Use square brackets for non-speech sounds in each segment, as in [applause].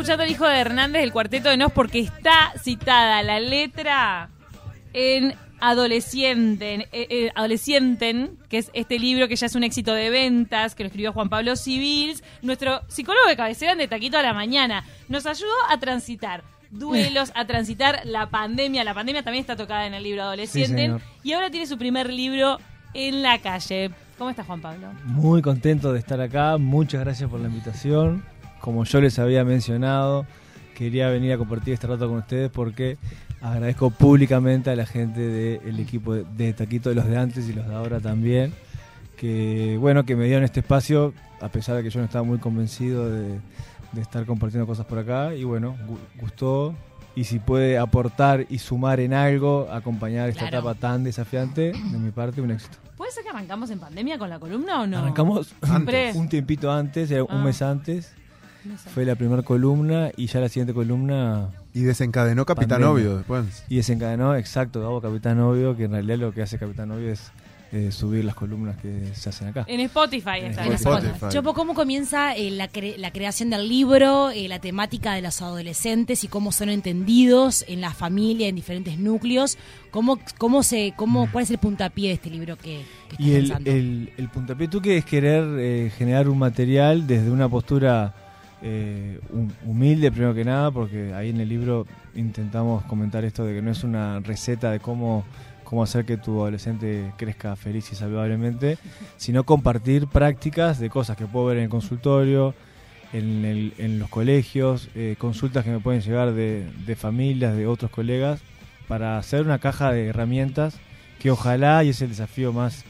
escuchando el hijo de Hernández del cuarteto de Nos porque está citada la letra en Adolescenten, eh, eh, Adolescenten, que es este libro que ya es un éxito de ventas, que lo escribió Juan Pablo Civils, nuestro psicólogo de cabecera de Taquito a la Mañana. Nos ayudó a transitar duelos, a transitar la pandemia. La pandemia también está tocada en el libro Adolescenten. y ahora tiene su primer libro en la calle. ¿Cómo está Juan Pablo? Muy contento de estar acá. Muchas gracias por la invitación. Como yo les había mencionado, quería venir a compartir este rato con ustedes porque agradezco públicamente a la gente del equipo de Taquito, de los de antes y los de ahora también, que bueno, que me dieron este espacio, a pesar de que yo no estaba muy convencido de, estar compartiendo cosas por acá, y bueno, gustó, y si puede aportar y sumar en algo, acompañar esta etapa tan desafiante, de mi parte, un éxito. ¿Puede ser que arrancamos en pandemia con la columna o no? Arrancamos un tiempito antes, un ah. mes antes. Fue la primera columna y ya la siguiente columna. Y desencadenó Capitán Obvio después. Y desencadenó, exacto, Gabo Capitán Obvio, que en realidad lo que hace Capitán Obvio es eh, subir las columnas que se hacen acá. En Spotify está. En Spotify. Chopo, ¿cómo comienza eh, la, la, creación del libro, eh, la temática de los adolescentes y cómo son entendidos en la familia, en diferentes núcleos? ¿Cómo, cómo se, cómo, ¿Cuál es el puntapié de este libro que, que Y el, el, el, puntapié, tú que es querer generar un material desde una postura eh, humilde primero que nada, porque ahí en el libro intentamos comentar esto de que no es una receta de cómo, cómo hacer que tu adolescente crezca feliz y saludablemente, [laughs] sino compartir prácticas de cosas que puedo ver en el consultorio, en, el, en los colegios, eh, consultas que me pueden llegar de, de familias, de otros colegas, para hacer una caja de herramientas que ojalá, y es el desafío más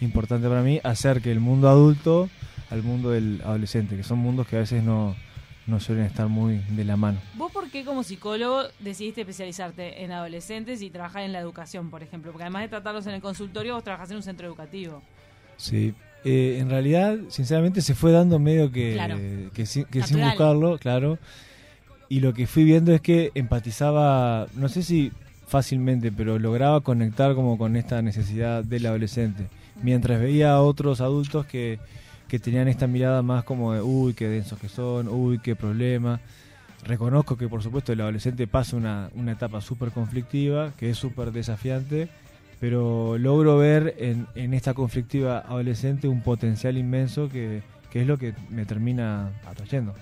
importante para mí, hacer que el mundo adulto al mundo del adolescente, que son mundos que a veces no, no suelen estar muy de la mano. ¿Vos por qué como psicólogo decidiste especializarte en adolescentes y trabajar en la educación, por ejemplo? Porque además de tratarlos en el consultorio, vos trabajás en un centro educativo. Sí, eh, en realidad, sinceramente, se fue dando medio que, que, sin buscarlo, claro. Y lo que fui viendo es que empatizaba, no sé si fácilmente, pero lograba conectar como con esta necesidad del adolescente. Mientras veía a otros adultos que que tenían esta mirada más como de, uy, qué densos que son, uy, qué problema. Reconozco que por supuesto el adolescente pasa una, una etapa súper conflictiva, que es súper desafiante, pero logro ver en, en, esta conflictiva adolescente un potencial inmenso que, que es lo que me termina atrayendo.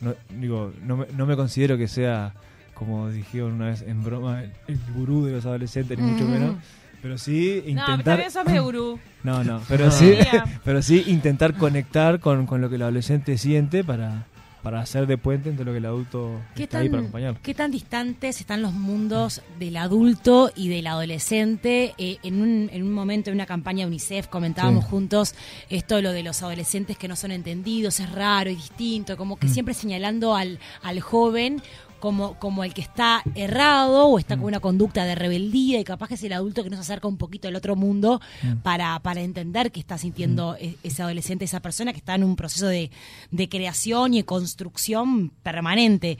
No, digo, no me, no me considero que sea, como dijeron una vez en broma, el, gurú de los adolescentes, ni mucho menos pero sí intentar. No, [laughs] No, no, pero sí, [laughs] pero sí intentar conectar con, con, lo que el adolescente siente para, para hacer de puente entre lo que el adulto está ahí para acompañar. ¿Qué tan distantes están los mundos del adulto y del adolescente? Eh, en, un, en un momento, en una campaña de UNICEF, comentábamos juntos esto, lo de los adolescentes que no son entendidos, es raro y distinto, como que mm. siempre señalando al, al joven como, como el que está errado o está con mm. una conducta de rebeldía y capaz que es el adulto que nos acerca un poquito al otro mundo mm. para, para entender qué está sintiendo mm. e, ese adolescente, esa persona que está en un proceso de, de creación y construcción permanente.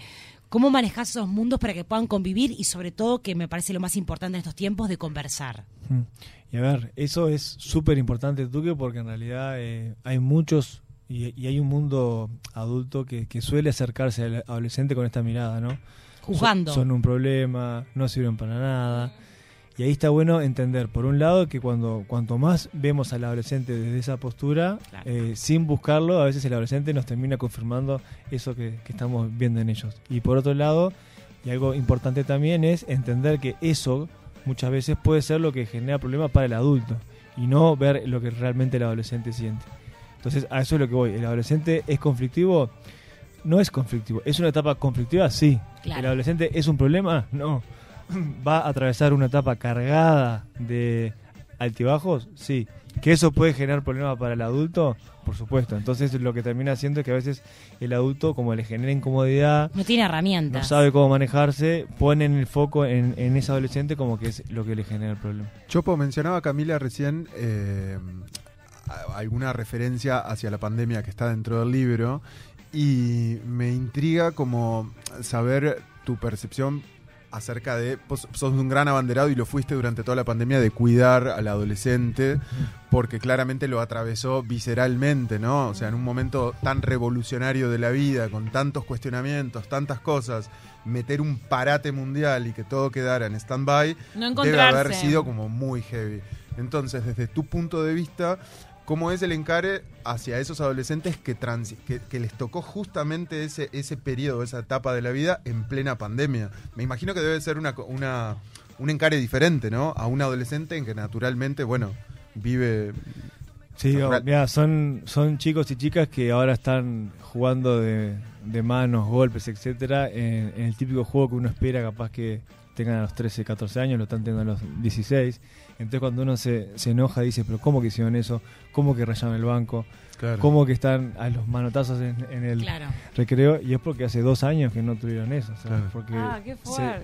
¿Cómo manejas esos mundos para que puedan convivir y sobre todo, que me parece lo más importante en estos tiempos, de conversar? Y a ver, eso es súper importante, Duque, porque en realidad eh, hay muchos y, hay un mundo adulto que, suele acercarse al adolescente con esta mirada, ¿no? Jugando. Son, un problema, no sirven para nada. Y ahí está bueno entender, por un lado, que cuando cuanto más vemos al adolescente desde esa postura, eh, sin buscarlo, a veces el adolescente nos termina confirmando eso que, que, estamos viendo en ellos. Y por otro lado, y algo importante también es entender que eso muchas veces puede ser lo que genera problemas para el adulto y no ver lo que realmente el adolescente siente. Entonces, a eso es lo que voy. ¿El adolescente es conflictivo? No es conflictivo. ¿Es una etapa conflictiva? Sí. ¿El adolescente es un problema? No. [clears throat] ¿Va a atravesar una etapa cargada de altibajos? Sí. ¿Que eso puede generar problemas para el adulto? Por supuesto. Entonces lo que termina haciendo es que a veces el adulto, como le genera incomodidad... No tiene herramientas. No sabe cómo manejarse, pone el foco en, ese adolescente como que es lo que le genera el problema. Chopo, mencionaba Camila recién eh, alguna referencia hacia la pandemia que está dentro del libro y me intriga como saber tu percepción acerca de, vos sos un gran abanderado y lo fuiste durante toda la pandemia de cuidar al adolescente, porque claramente lo atravesó visceralmente, ¿no? O sea, en un momento tan revolucionario de la vida, con tantos cuestionamientos, tantas cosas, meter un parate mundial y que todo quedara en stand-by, debe haber sido como muy heavy. Entonces, desde tu punto de vista, ¿Cómo es el encare hacia esos adolescentes que, que, les tocó justamente ese, ese periodo, esa etapa de la vida en plena pandemia? Me imagino que debe ser una, una, un encare diferente, ¿no? A un adolescente en que naturalmente, bueno, vive... Sí, mira, son, son chicos y chicas que ahora están jugando de, manos, golpes, etcétera, en, en, el típico juego que uno espera capaz que tengan a los 13, 14 años, lo están teniendo a los 16 entonces cuando uno se, se enoja dice, pero ¿cómo que hicieron eso? ¿Cómo que rayaron el banco? ¿Cómo que están a los manotazos en, el recreo? Y es porque hace dos años que no tuvieron eso. Porque ah,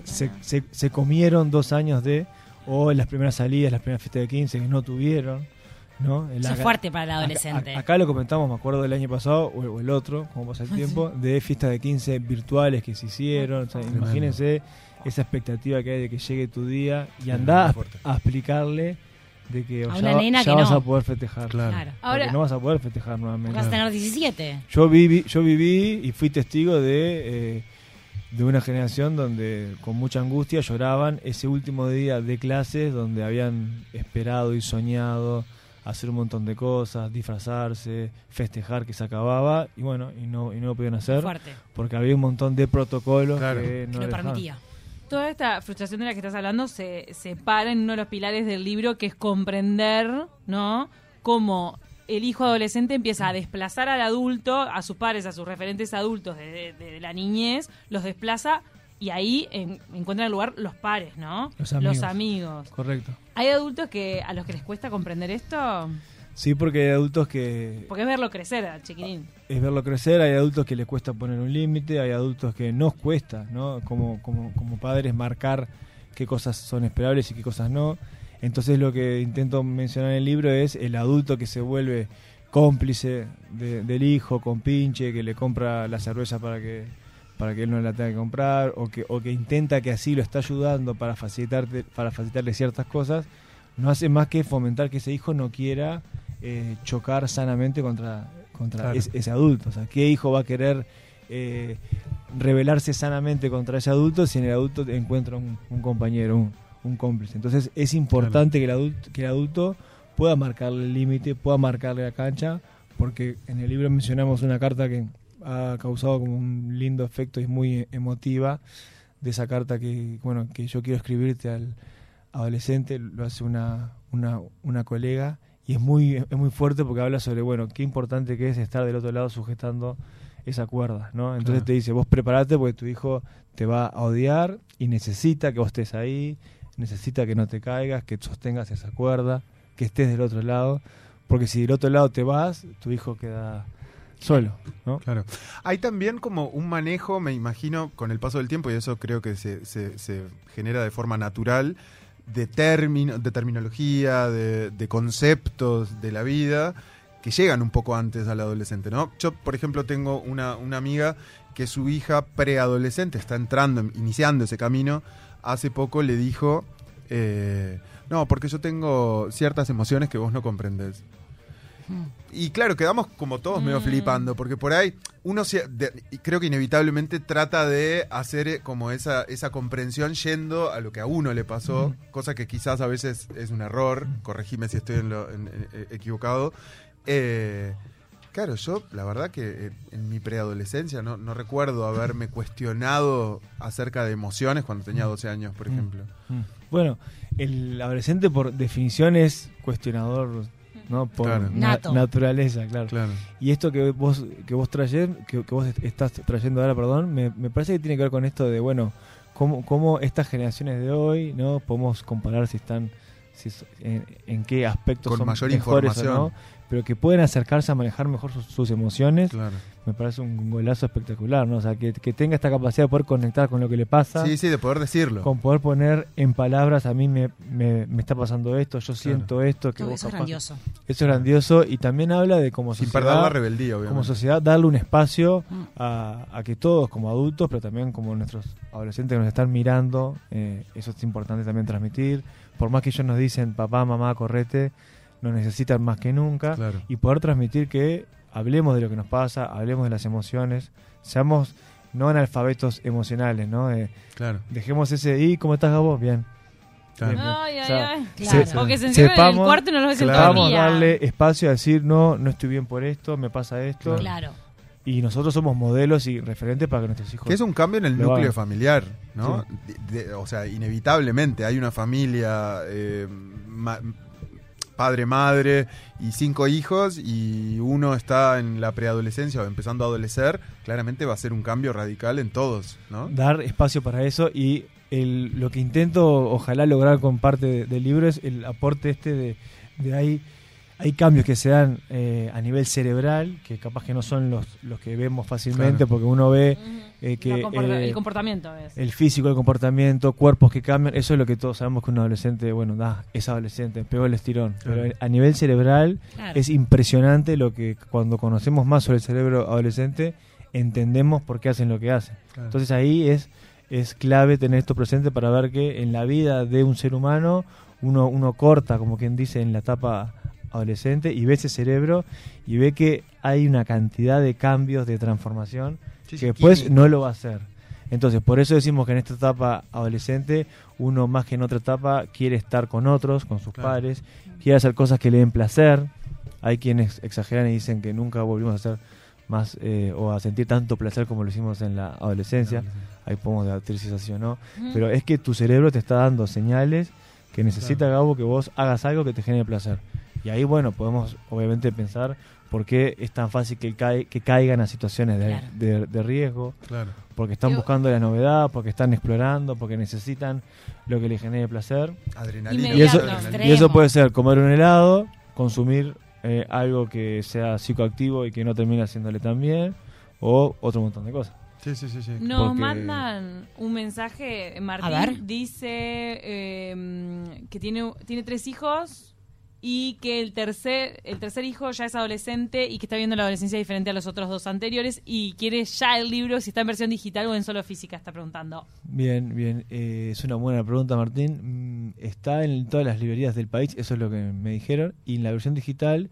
se, se, se, comieron dos años de, o en las primeras salidas, las primeras fiestas de 15 que no tuvieron. ¿No? Eso es fuerte para el adolescente. Acá, lo comentamos, me acuerdo del año pasado, o, el otro, como pasa el [laughs] tiempo, de fiestas de 15 virtuales que se hicieron. imagínense esa expectativa que hay de que llegue tu día y andás a, explicarle de que ya, vas a poder festejar. Claro. Ahora, no vas a poder festejar nuevamente. Vas a tener 17. Yo viví, yo viví y fui testigo de, eh, de una generación donde con mucha angustia lloraban ese último día de clases donde habían esperado y soñado hacer un montón de cosas, disfrazarse, festejar que se acababa y bueno, y no, y no lo pudieron hacer porque había un montón de protocolos que no, lo permitía. Toda esta frustración de la que estás hablando se, se para en uno de los pilares del libro, que es comprender, ¿no? Cómo el hijo adolescente empieza a desplazar al adulto, a sus padres, a sus referentes adultos de, la niñez, los desplaza y ahí encuentran lugar los pares, ¿no? Los amigos. Los amigos. Correcto. ¿Hay adultos que a los que les cuesta comprender esto? Sí, porque hay adultos que... Porque es verlo crecer al chiquinín. Es verlo crecer, hay adultos que les cuesta poner un límite, hay adultos que nos cuesta, ¿no? Como, como, como padres marcar qué cosas son esperables y qué cosas no. Entonces lo que intento mencionar en el libro es el adulto que se vuelve cómplice del hijo, con pinche, que le compra la cerveza para que para que él no la tenga que comprar o que, o que intenta que así lo está ayudando para facilitarte para facilitarle ciertas cosas, no hace más que fomentar que ese hijo no quiera eh, chocar sanamente contra, contra ese, adulto. O sea, ¿qué hijo va a querer eh, rebelarse sanamente contra ese adulto si en el adulto encuentra un, compañero, un, cómplice? Entonces es importante que, el adulto, que el adulto pueda marcarle el límite, pueda marcarle la cancha, porque en el libro mencionamos una carta que ha causado como un lindo efecto y es muy emotiva de esa carta que bueno que yo quiero escribirte al adolescente lo hace una, una, una colega y es muy, es muy fuerte porque habla sobre, bueno, qué importante que es estar del otro lado sujetando esa cuerda, ¿no? Entonces te dice, vos prepárate porque tu hijo te va a odiar y necesita que vos estés ahí, necesita que no te caigas, que sostengas esa cuerda, que estés del otro lado, porque si del otro lado te vas, tu hijo queda solo, ¿no? Claro. Hay también como un manejo, me imagino, con el paso del tiempo, y eso creo que se, se, genera de forma natural, de, de terminología, de, conceptos de la vida que llegan un poco antes al adolescente, ¿no? Yo, por ejemplo, tengo una, amiga que su hija preadolescente está entrando, iniciando ese camino, hace poco le dijo, eh, no, porque yo tengo ciertas emociones que vos no comprendes. Y claro, quedamos como todos medio mm. flipando, porque por ahí uno creo que inevitablemente trata de hacer eh, como esa, esa comprensión yendo a lo que a uno le pasó, cosa que quizás a veces es un error, corregime si estoy en lo, eh, equivocado. Eh, claro, yo la verdad que en mi preadolescencia no, no recuerdo haberme cuestionado acerca de emociones cuando tenía 12 años, por ejemplo. Bueno, el adolescente por definición es cuestionador ¿no? Por naturaleza, claro. Y esto que vos que vos traes, que, vos estás trayendo ahora, perdón, me, parece que tiene que ver con esto de, bueno, cómo, cómo estas generaciones de hoy, ¿no? Podemos comparar si están en, qué aspectos con son mayor mejores información. o no, pero que pueden acercarse a manejar mejor sus, emociones, me parece un golazo espectacular, ¿no? O sea, que, tenga esta capacidad de poder conectar con lo que le pasa. Sí, sí, de poder decirlo. Con poder poner en palabras, a mí me, me, está pasando esto, yo siento esto. Que eso es grandioso. Eso es grandioso y también habla de como Sin perder la rebeldía, obviamente. Como sociedad, darle un espacio mm. a, a, que todos, como adultos, pero también como nuestros adolescentes que nos están mirando, eh, eso es importante también transmitir. Por más que ellos nos dicen, papá, mamá, correte, nos necesitan más que nunca. Y poder transmitir que hablemos de lo que nos pasa, hablemos de las emociones, seamos no analfabetos emocionales, ¿no? Eh, claro. Dejemos ese, ¿y cómo estás, Gabo? Bien. Claro. Ay, ay, ay. Claro. Porque se encierran en el cuarto y no lo ves claro. darle espacio a decir, no, no estoy bien por esto, me pasa esto. Claro. Y nosotros somos modelos y referentes para que nuestros hijos... Que es un cambio en el núcleo familiar, ¿no? o sea, inevitablemente hay una familia... Eh, padre, madre y cinco hijos y uno está en la preadolescencia o empezando a adolecer, claramente va a ser un cambio radical en todos, ¿no? Dar espacio para eso y el, lo que intento ojalá lograr con parte del libro es el aporte este de, de ahí hay cambios que se dan eh, a nivel cerebral, que capaz que no son los, los que vemos fácilmente, porque uno ve eh, que... el comportamiento es. El físico, el comportamiento, cuerpos que cambian, eso es lo que todos sabemos que un adolescente, bueno, da, es adolescente, pegó el estirón. Pero a nivel cerebral es impresionante lo que cuando conocemos más sobre el cerebro adolescente, entendemos por qué hacen lo que hacen. Entonces ahí es, es clave tener esto presente para ver que en la vida de un ser humano uno, uno corta, como quien dice, en la etapa adolescente y ve ese cerebro y ve que hay una cantidad de cambios, de transformación, que después no lo va a hacer. Entonces, por eso decimos que en esta etapa adolescente, uno más que en otra etapa quiere estar con otros, con sus padres, quiere hacer cosas que le den placer. Hay quienes exageran y dicen que nunca volvimos a hacer más eh, o a sentir tanto placer como lo hicimos en la adolescencia. Ahí podemos debatir si es así o no. Pero es que tu cerebro te está dando señales que necesita, Gabo, que vos hagas algo que te genere placer. Y ahí, bueno, podemos obviamente pensar por qué es tan fácil que, que caigan a situaciones de, riesgo. Claro. Porque están buscando la novedad, porque están explorando, porque necesitan lo que les genere placer. Adrenalina. Y eso, y eso puede ser comer un helado, consumir eh, algo que sea psicoactivo y que no termine haciéndole tan bien, o otro montón de cosas. Sí, sí, sí, Nos mandan un mensaje, Martín dice eh, que tiene, tiene tres hijos, y que el tercer, el tercer hijo ya es adolescente y que está viendo la adolescencia diferente a los otros dos anteriores y quiere ya el libro, si está en versión digital o en solo física, está preguntando. Bien, bien, eh, es una buena pregunta Martín. Mm, está en todas las librerías del país, eso es lo que me dijeron, y en la versión digital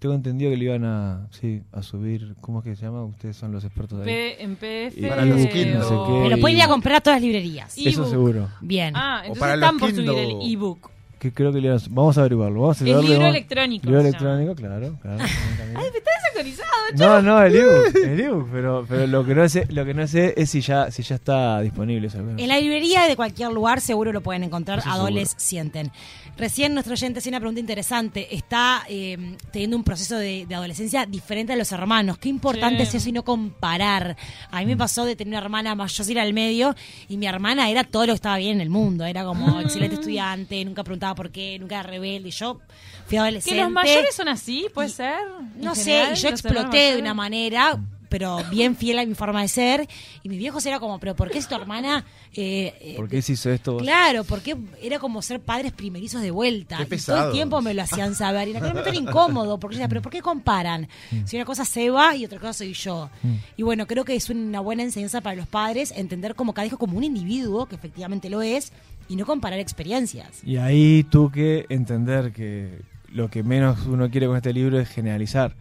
tengo entendido que le iban a, sí, a subir, ¿cómo es que se llama? Ustedes son los expertos de ahí. en PDF. para los Kindle. Pero pueden ir a comprar a todas las librerías. Eso seguro. Bien. Ah, entonces están por subir el ebook que creo que le vamos a averiguarlo. Vamos a el libro electrónico. Libro electrónico, claro, claro. [laughs] Ay, me está desactualizado, No, no, el ebook, el ebook, pero, pero lo que no sé, lo que no sé es si ya, si ya está disponible. En la librería de cualquier lugar seguro lo pueden encontrar. Adoles sienten. Recién nuestro oyente hacía una pregunta interesante. Está eh, teniendo un proceso de, adolescencia diferente a los hermanos. Qué importante es eso y no comparar. A mí me mm. pasó de tener una hermana mayor al medio y mi hermana era todo lo que estaba bien en el mundo. Era como ah. excelente estudiante, nunca preguntaba por qué, nunca era rebelde. Y yo fui adolescente. ¿Que los mayores son así? ¿Puede ser? No sé, yo exploté de una manera pero bien fiel a mi forma de ser. Y mi viejo era como, pero ¿por qué es tu hermana? Eh, eh, ¿Por qué se hizo esto? Claro, porque era como ser padres primerizos de vuelta. y todo el tiempo me lo hacían [laughs] saber. Y en aquel momento era incómodo, porque decía, pero ¿por qué comparan? Mm. Si una cosa se va y otra cosa soy yo. Mm. Y bueno, creo que es una buena enseñanza para los padres entender como cada hijo como un individuo, que efectivamente lo es, y no comparar experiencias. Y ahí tú que entender que lo que menos uno quiere con este libro es generalizar.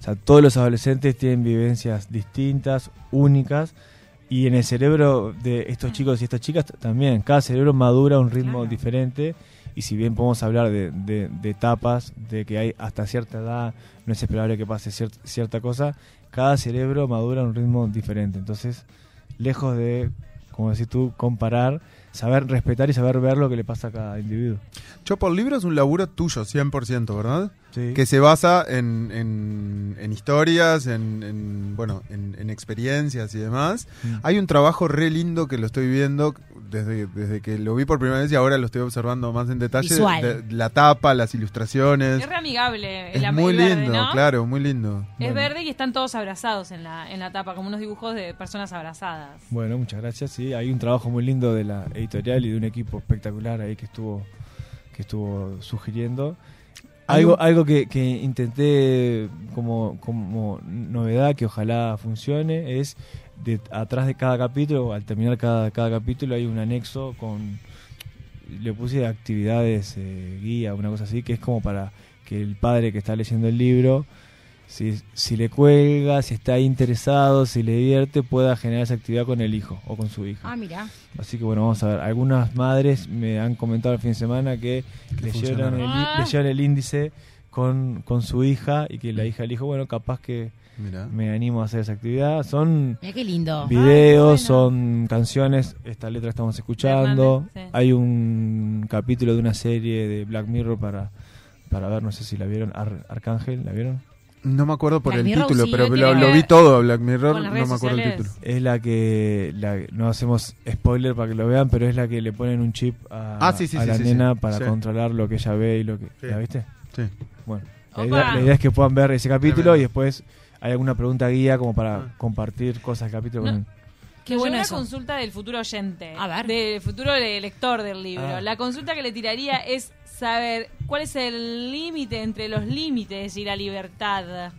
O sea, todos los adolescentes tienen vivencias distintas, únicas, y en el cerebro de estos chicos y estas chicas también, cada cerebro madura a un ritmo diferente, y si bien podemos hablar de, etapas, de que hay hasta cierta edad, no es esperable que pase cierta cosa, cada cerebro madura a un ritmo diferente. Entonces, lejos de, como decís tú, comparar, saber respetar y saber ver lo que le pasa a cada individuo. Chopo, el libro es un laburo tuyo, 100%, ¿verdad? Que se basa en, en, historias, en, bueno, en, experiencias y demás. Mm. Hay un trabajo re lindo que lo estoy viendo desde, desde que lo vi por primera vez y ahora lo estoy observando más en detalle. la tapa, las ilustraciones. Es re amigable. Es muy lindo, claro, muy lindo. Es verde y están todos abrazados en la, en la tapa, como unos dibujos de personas abrazadas. Bueno, muchas gracias. Sí, hay un trabajo muy lindo de la editorial y de un equipo espectacular ahí que estuvo, que estuvo sugiriendo. Algo, algo que, intenté como, como novedad, que ojalá funcione, es de, atrás de cada capítulo, al terminar cada, cada capítulo, hay un anexo con. Le puse actividades, eh, guía, una cosa así, que es como para que el padre que está leyendo el libro si, si le cuelga, si está interesado, si le divierte, pueda generar esa actividad con el hijo o con su hija. Ah, mira. Así que bueno, vamos a ver. Algunas madres me han comentado el fin de semana que leyeron el, ah. el, índice con, con su hija y que la hija le dijo, bueno, capaz que me animo a hacer esa actividad. Son qué lindo. videos, son canciones, esta letra estamos escuchando. Hay un capítulo de una serie de Black Mirror para, para ver, no sé si la vieron, Arcángel, ¿la vieron? No me acuerdo por el título, pero lo, vi todo Black Mirror, no me acuerdo el título. Es la que, no hacemos spoiler para que lo vean, pero es la que le ponen un chip a, ah, la nena para controlar lo que ella ve y lo que... ¿La viste? Sí. Bueno, la idea, es que puedan ver ese capítulo y después hay alguna pregunta guía como para ah. compartir cosas del capítulo. Qué buena una consulta del futuro oyente. A ver. Del futuro lector del libro. Ah. La consulta que le tiraría es saber cuál es el límite entre los límites y la libertad.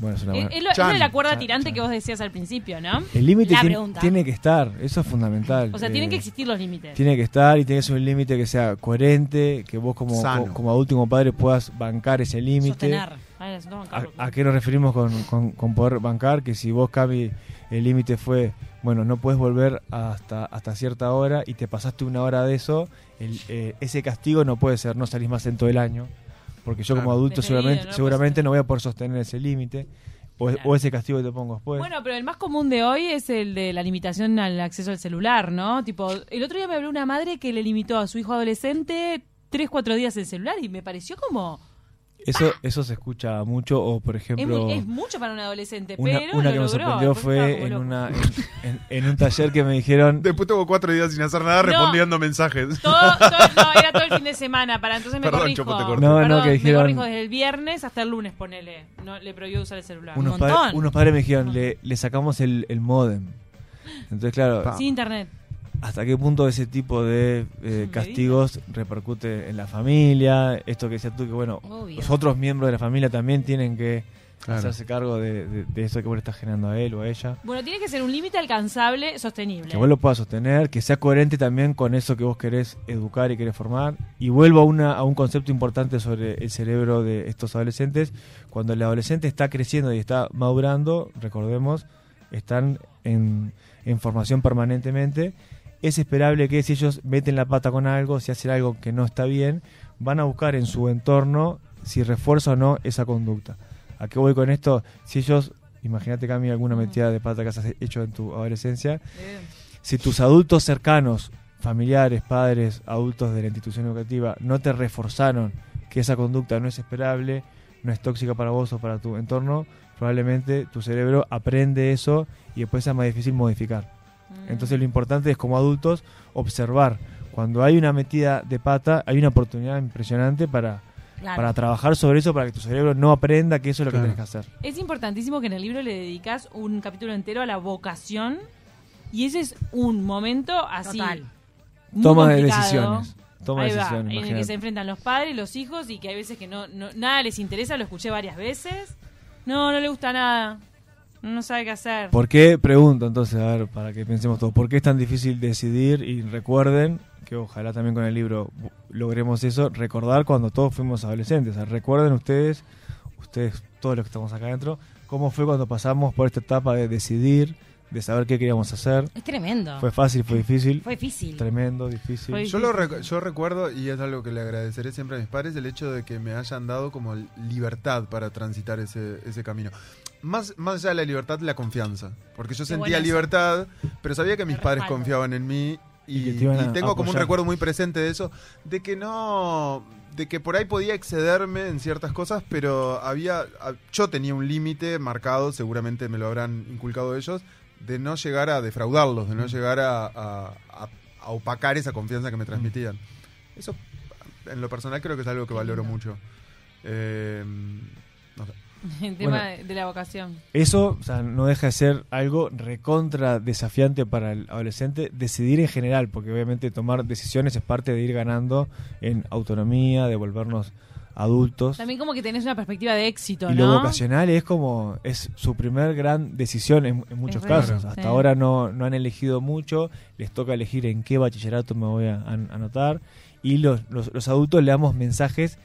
Bueno, es, una es, lo, de la cuerda tirante que vos decías al principio, ¿no? El límite tiene, que estar, eso es fundamental. O sea, tienen que eh, existir los límites. Tiene que estar y tiene que ser un límite que sea coherente, que vos como, como, adulto y como padre puedas bancar ese límite. ¿A, qué nos referimos con, con, poder bancar? Que si vos, Cami, el límite fue, bueno, no puedes volver hasta, hasta cierta hora y te pasaste una hora de eso, eh, ese castigo no puede ser, no salís más en todo el año, porque yo como adulto seguramente, no seguramente no voy a poder sostener ese límite. O, ese castigo que te pongo después. Bueno, pero el más común de hoy es el de la limitación al acceso al celular, ¿no? Tipo, el otro día me habló una madre que le limitó a su hijo adolescente tres, cuatro días el celular y me pareció como eso, eso se escucha mucho, o por ejemplo... Es, mucho para un adolescente, una, pero Una que me sorprendió fue en, una, en, un taller que me dijeron... Después tuvo cuatro días sin hacer nada respondiendo mensajes. Todo, no, era todo el fin de semana, para entonces me Perdón, corrijo. te no, no, que dijeron... Me corrijo desde el viernes hasta el lunes, ponele. No, le prohibió usar el celular. Unos, unos padres me dijeron, le, le sacamos el, el modem. Entonces, claro... Sin internet hasta qué punto ese tipo de eh, castigos repercute en la familia, esto que decías tú, que bueno, los otros miembros de la familia también tienen que hacerse cargo de, eso que vos le estás generando a él o a ella. Bueno, tiene que ser un límite alcanzable, sostenible. Que vos lo puedas sostener, que sea coherente también con eso que vos querés educar y querés formar. Y vuelvo a, una, a un concepto importante sobre el cerebro de estos adolescentes. Cuando el adolescente está creciendo y está madurando, recordemos, están en, en formación permanentemente es esperable que si ellos meten la pata con algo, si hacen algo que no está bien, van a buscar en su entorno si refuerza o no esa conducta. ¿A qué voy con esto? Si ellos, imagínate Cami, alguna metida de pata que has hecho en tu adolescencia, si tus adultos cercanos, familiares, padres, adultos de la institución educativa, no te reforzaron que esa conducta no es esperable, no es tóxica para vos o para tu entorno, probablemente tu cerebro aprende eso y después es más difícil modificar. Mm. Entonces lo importante es como adultos observar. Cuando hay una metida de pata, hay una oportunidad impresionante para, para trabajar sobre eso, para que tu cerebro no aprenda que eso es lo que tienes que hacer. Es importantísimo que en el libro le dedicas un capítulo entero a la vocación y ese es un momento así. Toma de decisiones. Toma decisiones. en el que se enfrentan los padres los hijos y que hay veces que no, no nada les interesa, lo escuché varias veces. No, no le gusta nada. No sabe qué hacer. ¿Por qué? Pregunto entonces, a ver, para que pensemos todos. ¿Por qué es tan difícil decidir? Y recuerden que ojalá también con el libro logremos eso, recordar cuando todos fuimos adolescentes. recuerden ustedes, ustedes, todos los que estamos acá adentro, cómo fue cuando pasamos por esta etapa de decidir, de saber qué queríamos hacer. Es tremendo. Fue fácil, fue difícil. Fue difícil. Tremendo, difícil. Yo, lo yo recuerdo, y es algo que le agradeceré siempre a mis padres, el hecho de que me hayan dado como libertad para transitar ese, ese camino más, más allá de la libertad, la confianza. Porque yo sentía libertad, pero sabía que mis padres confiaban en mí Y, tengo como un recuerdo muy presente de eso, de que no, de que por ahí podía excederme en ciertas cosas, pero había, yo tenía un límite marcado, seguramente me lo habrán inculcado ellos, de no llegar a defraudarlos, de no llegar a, opacar esa confianza que me transmitían. Eso, en lo personal, creo que es algo que valoro mucho. Eh, no sé. [laughs] El tema de la vocación. Eso no deja de ser algo recontra desafiante para el adolescente decidir en general, porque obviamente tomar decisiones es parte de ir ganando en autonomía, de volvernos adultos. También como que tenés una perspectiva de éxito, y lo vocacional es como, es su primer gran decisión en, muchos casos. Hasta ahora no, no han elegido mucho, les toca elegir en qué bachillerato me voy a anotar. Y los, los, los adultos le damos mensajes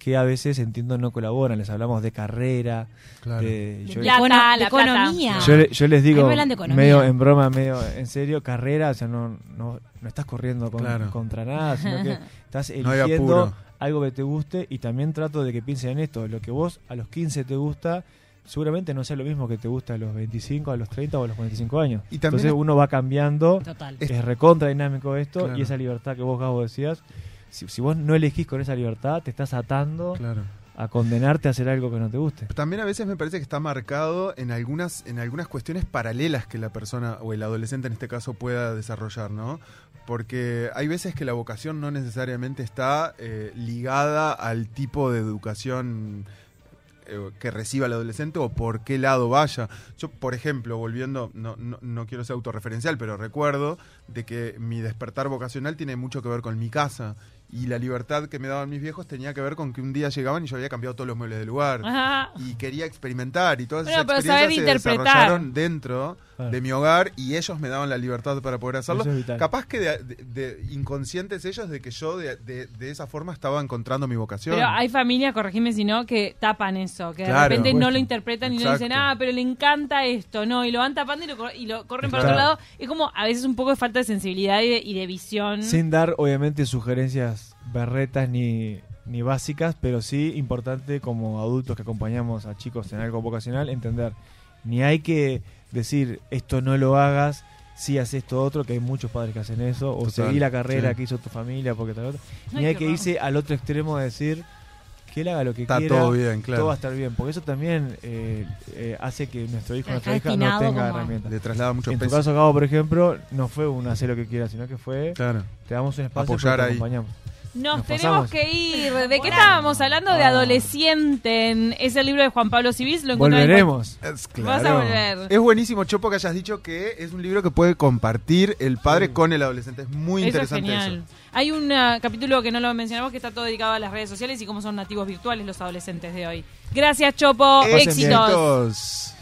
que a veces entiendo no colaboran. Les hablamos de carrera, de, economía. Yo, les digo, medio en broma, medio en serio, carrera, o sea, no, no, no estás corriendo contra nada, sino que [laughs] estás eligiendo algo que te guste y también trato de que piensen en esto. Lo que vos a los 15 te gusta, seguramente no sea lo mismo que te gusta a los 25, a los 30 o a los 45 años. Y Entonces uno va cambiando, es recontra dinámico esto y esa libertad que vos, Gabo, decías si, vos no elegís con esa libertad, te estás atando a condenarte a hacer algo que no te guste. También a veces me parece que está marcado en algunas, en algunas cuestiones paralelas que la persona o el adolescente en este caso pueda desarrollar, ¿no? Porque hay veces que la vocación no necesariamente está eh, ligada al tipo de educación eh, que reciba el adolescente o por qué lado vaya. Yo, por ejemplo, volviendo, no, no, no, quiero ser autorreferencial, pero recuerdo de que mi despertar vocacional tiene mucho que ver con mi casa. Y la libertad que me daban mis viejos tenía que ver con que un día llegaban y yo había cambiado todos los muebles del lugar. Y quería experimentar y todas esas experiencias se desarrollaron dentro de mi hogar y ellos me daban la libertad para poder hacerlo. Capaz que de, inconscientes ellos de que yo de, esa forma estaba encontrando mi vocación. Pero hay familias, corregime si no, que tapan eso, que de repente no lo interpretan y no dicen, ah, pero le encanta esto, no, y lo van tapando y lo, corren para otro lado. Es como a veces un poco de falta de sensibilidad y de visión. Sin dar, obviamente, sugerencias berretas ni, ni básicas, pero sí importante como adultos que acompañamos a chicos en algo vocacional, entender, ni hay que decir esto no lo hagas, si haces esto otro, que hay muchos padres que hacen eso, o seguir la carrera que hizo tu familia, porque tal otro. Ni hay que irse al otro extremo de decir que él haga lo que Está quiera, todo bien, claro. todo va a estar bien, porque eso también eh, eh, hace que nuestro hijo, nuestra hija no tenga herramientas. Le traslada mucho en tu caso, Gabo, por ejemplo, no fue un hacer lo que quiera, sino que fue, claro. te damos un espacio Apoyar te acompañamos. Nos, tenemos que ir. ¿De qué estábamos hablando? De ah. adolescente. Es el libro de Juan Pablo Civís. Lo Volveremos. Es, Vas a volver. Es buenísimo, Chopo, que hayas dicho que es un libro que puede compartir el padre con el adolescente. Es muy interesante eso. Hay un uh, capítulo que no lo mencionamos que está todo dedicado a las redes sociales y cómo son nativos virtuales los adolescentes de hoy. Gracias, Chopo. Éxitos.